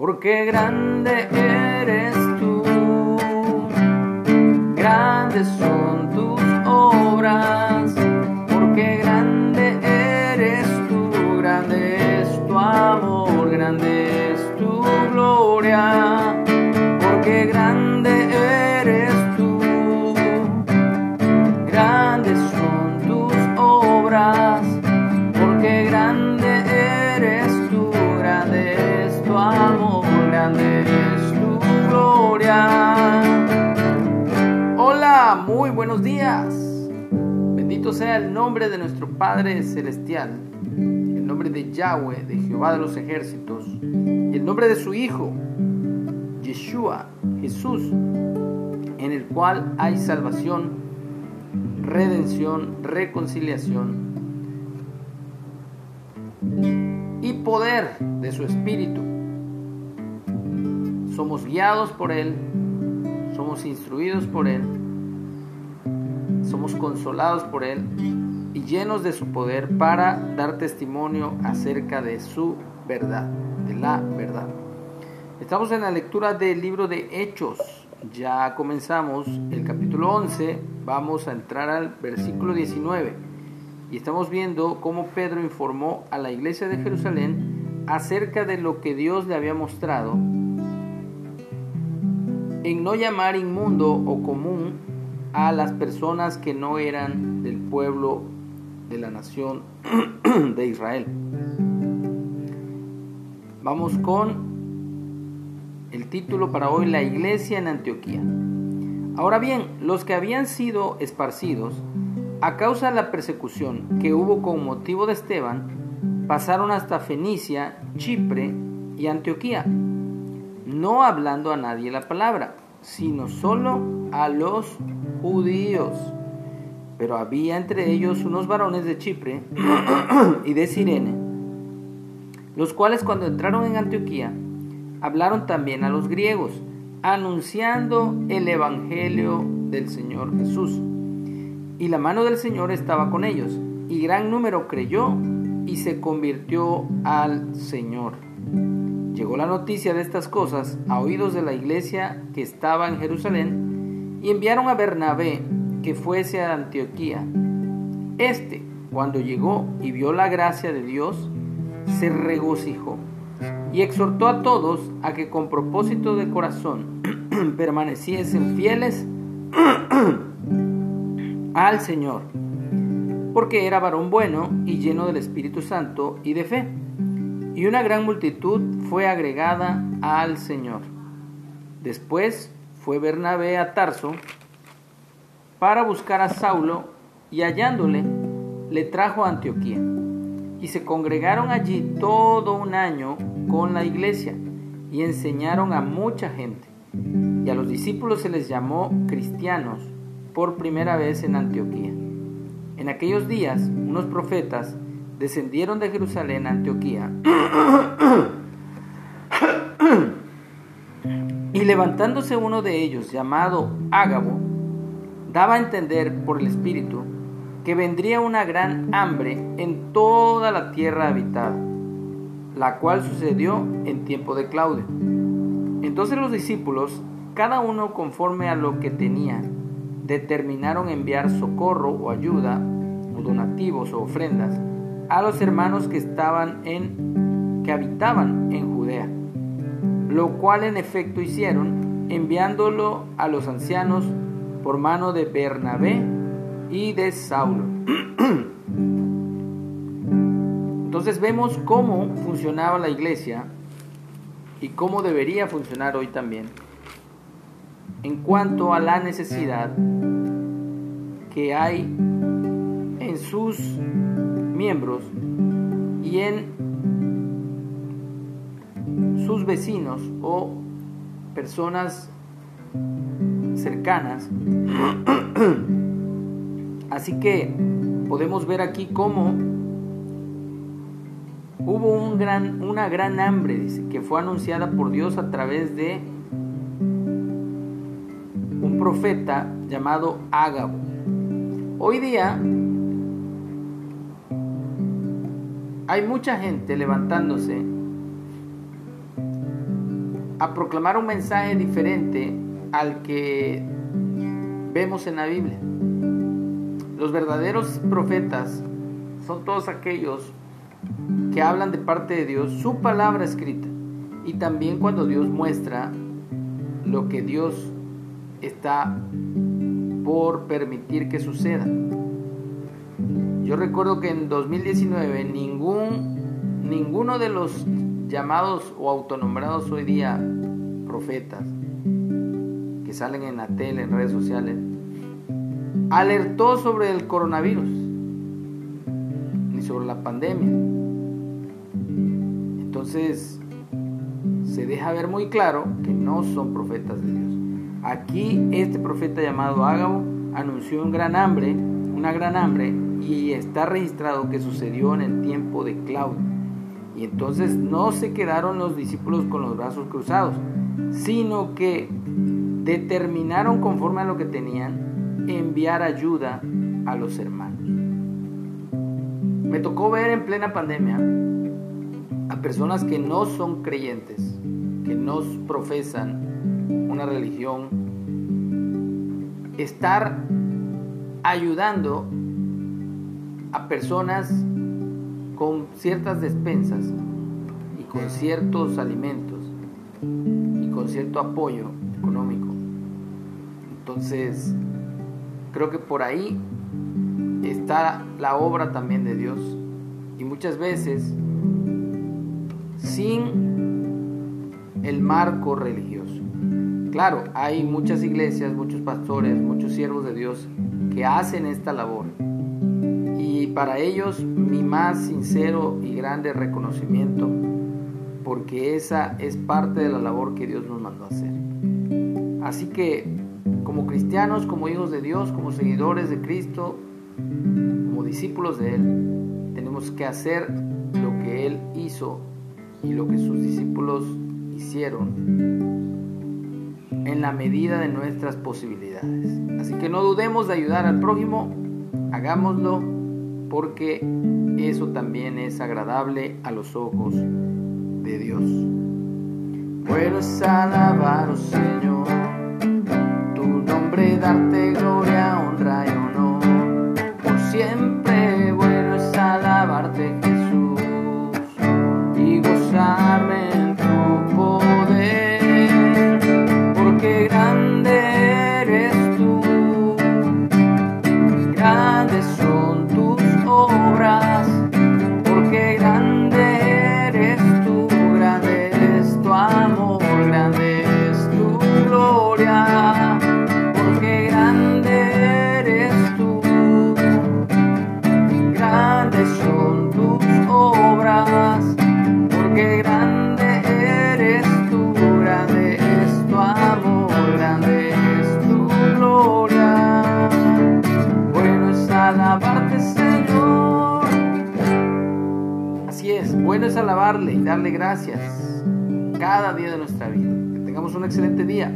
porque grande eres tú, grandes son tus obras, porque grande eres tú, grande es tu amor, grande es tu gloria, muy buenos días. Bendito sea el nombre de nuestro Padre Celestial, el nombre de Yahweh, de Jehová de los ejércitos, el nombre de su Hijo, Yeshua, Jesús, en el cual hay salvación, redención, reconciliación y poder de su Espíritu. Somos guiados por Él, somos instruidos por Él, somos consolados por Él y llenos de su poder para dar testimonio acerca de su verdad, de la verdad. Estamos en la lectura del libro de Hechos. Ya comenzamos el capítulo 11, vamos a entrar al versículo 19 y estamos viendo cómo Pedro informó a la iglesia de Jerusalén acerca de lo que Dios le había mostrado en no llamar inmundo o común a las personas que no eran del pueblo de la nación de Israel. Vamos con el título para hoy, La iglesia en Antioquía. Ahora bien, los que habían sido esparcidos a causa de la persecución que hubo con motivo de Esteban, pasaron hasta Fenicia, Chipre y Antioquía, no hablando a nadie la palabra, sino solo a los judíos. Pero había entre ellos unos varones de Chipre y de Sirene, los cuales cuando entraron en Antioquía, hablaron también a los griegos, anunciando el Evangelio del Señor Jesús. Y la mano del Señor estaba con ellos, y gran número creyó y se convirtió al Señor. Llegó la noticia de estas cosas a oídos de la iglesia que estaba en Jerusalén, y enviaron a Bernabé que fuese a Antioquía. Este, cuando llegó y vio la gracia de Dios, se regocijó y exhortó a todos a que con propósito de corazón permaneciesen fieles al Señor, porque era varón bueno y lleno del Espíritu Santo y de fe, y una gran multitud fue agregada al Señor. Después fue Bernabé a Tarso para buscar a Saulo y hallándole le trajo a Antioquía. Y se congregaron allí todo un año con la iglesia y enseñaron a mucha gente. Y a los discípulos se les llamó cristianos por primera vez en Antioquía. En aquellos días unos profetas descendieron de Jerusalén a Antioquía y levantándose uno de ellos llamado Ágabo, daba a entender por el Espíritu que vendría una gran hambre en toda la tierra habitada, la cual sucedió en tiempo de Claudio. Entonces los discípulos, cada uno conforme a lo que tenía, determinaron enviar socorro o ayuda, o donativos o ofrendas, a los hermanos que estaban en que habitaban en Judea, lo cual en efecto hicieron, enviándolo a los ancianos por mano de Bernabé y de Saulo. Entonces vemos cómo funcionaba la iglesia y cómo debería funcionar hoy también en cuanto a la necesidad que hay en sus miembros y en sus vecinos o personas cercanas. Así que podemos ver aquí cómo hubo un gran, una gran hambre, que fue anunciada por Dios a través de un profeta llamado Ágabo. Hoy día hay mucha gente levantándose a proclamar un mensaje diferente al que vemos en la Biblia. Los verdaderos profetas son todos aquellos que hablan de parte de Dios su palabra escrita y también cuando Dios muestra lo que Dios está por permitir que suceda. Yo recuerdo que en 2019 ningún, ninguno de los llamados o autonombrados hoy día profetas que salen en la tele, en redes sociales, alertó sobre el coronavirus ni sobre la pandemia. Entonces se deja ver muy claro que no son profetas de Dios. Aquí este profeta llamado Ágabo anunció un gran hambre, una gran hambre, y está registrado que sucedió en el tiempo de Claudio. Y entonces no se quedaron los discípulos con los brazos cruzados, sino que determinaron conforme a lo que tenían enviar ayuda a los hermanos. Me tocó ver en plena pandemia a personas que no son creyentes, que no profesan una religión, estar ayudando a personas con ciertas despensas y con ciertos alimentos y con cierto apoyo económico. Entonces, creo que por ahí está la obra también de Dios. Y muchas veces, sin el marco religioso. Claro, hay muchas iglesias, muchos pastores, muchos siervos de Dios que hacen esta labor. Para ellos mi más sincero y grande reconocimiento, porque esa es parte de la labor que Dios nos mandó a hacer. Así que como cristianos, como hijos de Dios, como seguidores de Cristo, como discípulos de Él, tenemos que hacer lo que Él hizo y lo que sus discípulos hicieron en la medida de nuestras posibilidades. Así que no dudemos de ayudar al prójimo, hagámoslo porque eso también es agradable a los ojos de Dios. Bueno es alabar, oh Señor, tu nombre, darte gloria, es alabarle y darle gracias cada día de nuestra vida. Que tengamos un excelente día.